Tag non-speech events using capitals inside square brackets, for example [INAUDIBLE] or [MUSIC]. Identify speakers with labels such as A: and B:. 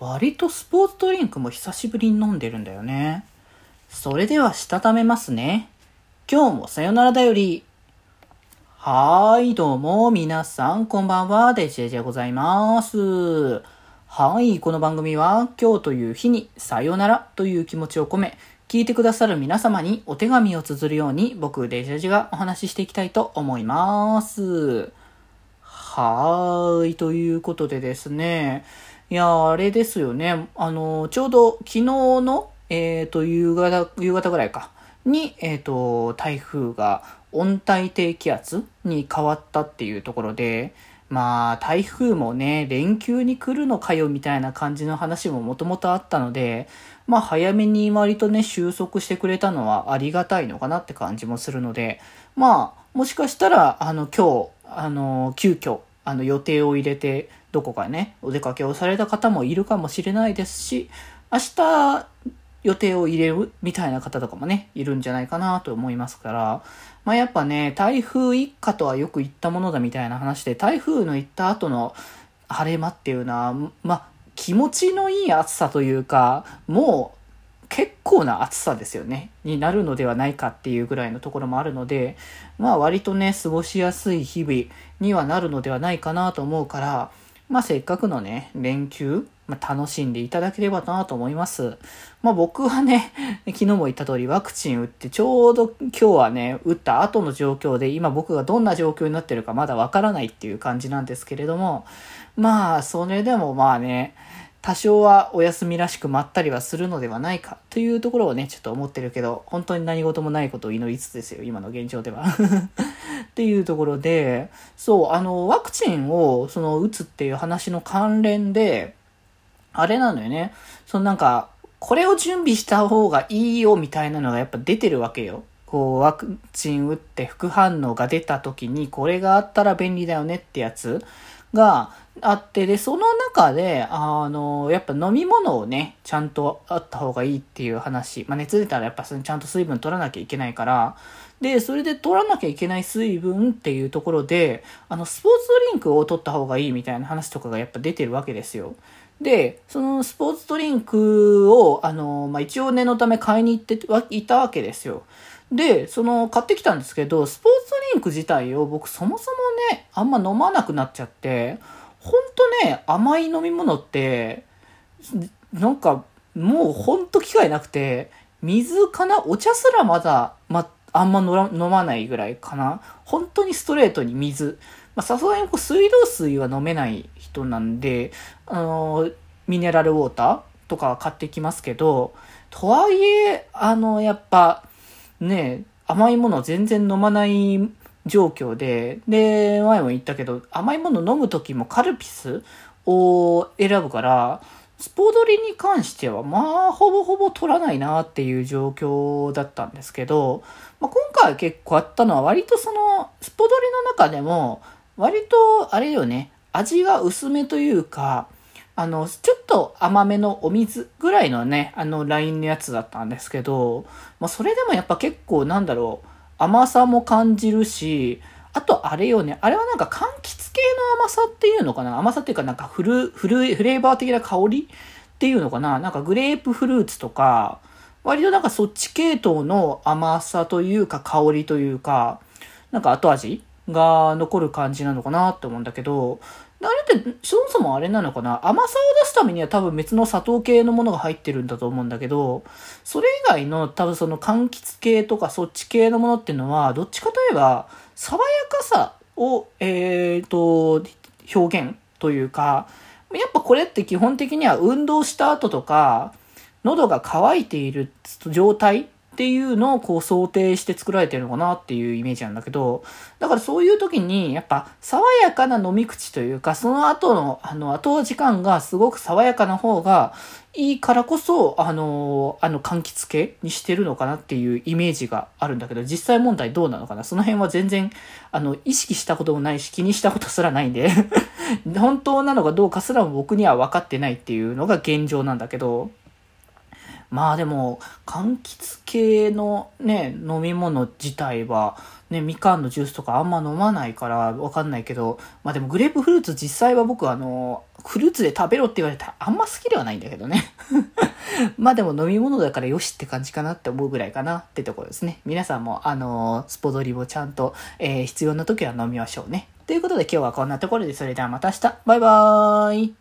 A: 割とスポーツドリンクも久しぶりに飲んでるんだよね。それではしたためますね。今日もさよならだより。はーい、どうも、皆さん、こんばんは、デジェジでございます。はい、この番組は、今日という日に、さよならという気持ちを込め、聞いてくださる皆様にお手紙を綴るように、僕、デジェジがお話ししていきたいと思います。はーい、ということでですね、いや、あれですよね。あの、ちょうど昨日の、えっ、ー、と、夕方、夕方ぐらいか。に、えっ、ー、と、台風が温帯低気圧に変わったっていうところで、まあ、台風もね、連休に来るのかよみたいな感じの話ももともとあったので、まあ、早めに割とね、収束してくれたのはありがたいのかなって感じもするので、まあ、もしかしたら、あの、今日、あの、急遽、あの、予定を入れて、どこかね、お出かけをされた方もいるかもしれないですし、明日予定を入れるみたいな方とかもね、いるんじゃないかなと思いますから、まあやっぱね、台風一過とはよく言ったものだみたいな話で、台風の行った後の晴れ間っていうのは、まあ気持ちのいい暑さというか、もう結構な暑さですよね、になるのではないかっていうぐらいのところもあるので、まあ割とね、過ごしやすい日々にはなるのではないかなと思うから、まあせっかくのね、連休、まあ、楽しんでいただければなと思います。まあ僕はね、[LAUGHS] 昨日も言った通りワクチン打ってちょうど今日はね、打った後の状況で今僕がどんな状況になってるかまだわからないっていう感じなんですけれども、まあそれでもまあね、多少はお休みらしくまったりはするのではないかというところをね、ちょっと思ってるけど、本当に何事もないことを祈りつつですよ、今の現状では。っていうところで、そう、あの、ワクチンを、その、打つっていう話の関連で、あれなのよね。そのなんか、これを準備した方がいいよみたいなのがやっぱ出てるわけよ。こう、ワクチン打って副反応が出た時に、これがあったら便利だよねってやつがあって、で、その中で、あの、やっぱ飲み物をね、ちゃんとあった方がいいっていう話。まあ、熱出たらやっぱそのちゃんと水分取らなきゃいけないから、で、それで取らなきゃいけない水分っていうところで、あの、スポーツドリンクを取った方がいいみたいな話とかがやっぱ出てるわけですよ。で、そのスポーツドリンクを、あの、まあ、一応念のため買いに行っていたわけですよ。で、その、買ってきたんですけど、スポーツドリンク自体を僕そもそもね、あんま飲まなくなっちゃって、ほんとね、甘い飲み物って、なんか、もうほんと機会なくて、水かなお茶すらまだ、ま、あんま飲まないぐらいかな。本当にストレートに水。まさすがにこう水道水は飲めない人なんで、あの、ミネラルウォーターとか買ってきますけど、とはいえ、あの、やっぱ、ね、甘いもの全然飲まない状況で、で、前も言ったけど、甘いもの飲む時もカルピスを選ぶから、スポドリに関しては、まあ、ほぼほぼ取らないなっていう状況だったんですけど、まあ、今回結構あったのは割とその、スポドリの中でも、割と、あれよね、味が薄めというか、あの、ちょっと甘めのお水ぐらいのね、あの、ラインのやつだったんですけど、まあ、それでもやっぱ結構なんだろう、甘さも感じるし、あとあれよね、あれはなんか柑橘系の甘さっていうのかな？甘さっていうかなんかフル、フル、フレーバー的な香りっていうのかな？なんかグレープフルーツとか、割となんかそっち系統の甘さというか香りというか、なんか後味？が残る感じなのかなって思うんだけど、あれってそもそもあれなのかな？甘さを出すためには多分別の砂糖系のものが入ってるんだと思うんだけど、それ以外の多分その柑橘系とかそっち系のものっていうのは、どっちかといえば、爽やかさを、え、ー、と、表現というか、やっぱこれって基本的には運動した後とか、喉が渇いている状態っていうのをこう想定して作られてるのかなっていうイメージなんだけど、だからそういう時にやっぱ爽やかな飲み口というか、その後のあの後時間がすごく爽やかな方がいいからこそ、あの、あの柑橘系にしてるのかなっていうイメージがあるんだけど、実際問題どうなのかな？その辺は全然、あの、意識したこともないし気にしたことすらないんで [LAUGHS] 本当なのかどうかすら僕には分かってないっていうのが現状なんだけど、まあでも、柑橘系のね、飲み物自体は、ね、みかんのジュースとかあんま飲まないからわかんないけど、まあでもグレープフルーツ実際は僕あの、フルーツで食べろって言われたらあんま好きではないんだけどね。[LAUGHS] まあでも飲み物だからよしって感じかなって思うぐらいかなってところですね。皆さんもあの、スポドリをちゃんと、えー、必要な時は飲みましょうね。ということで今日はこんなところでそれではまた明日。バイバーイ。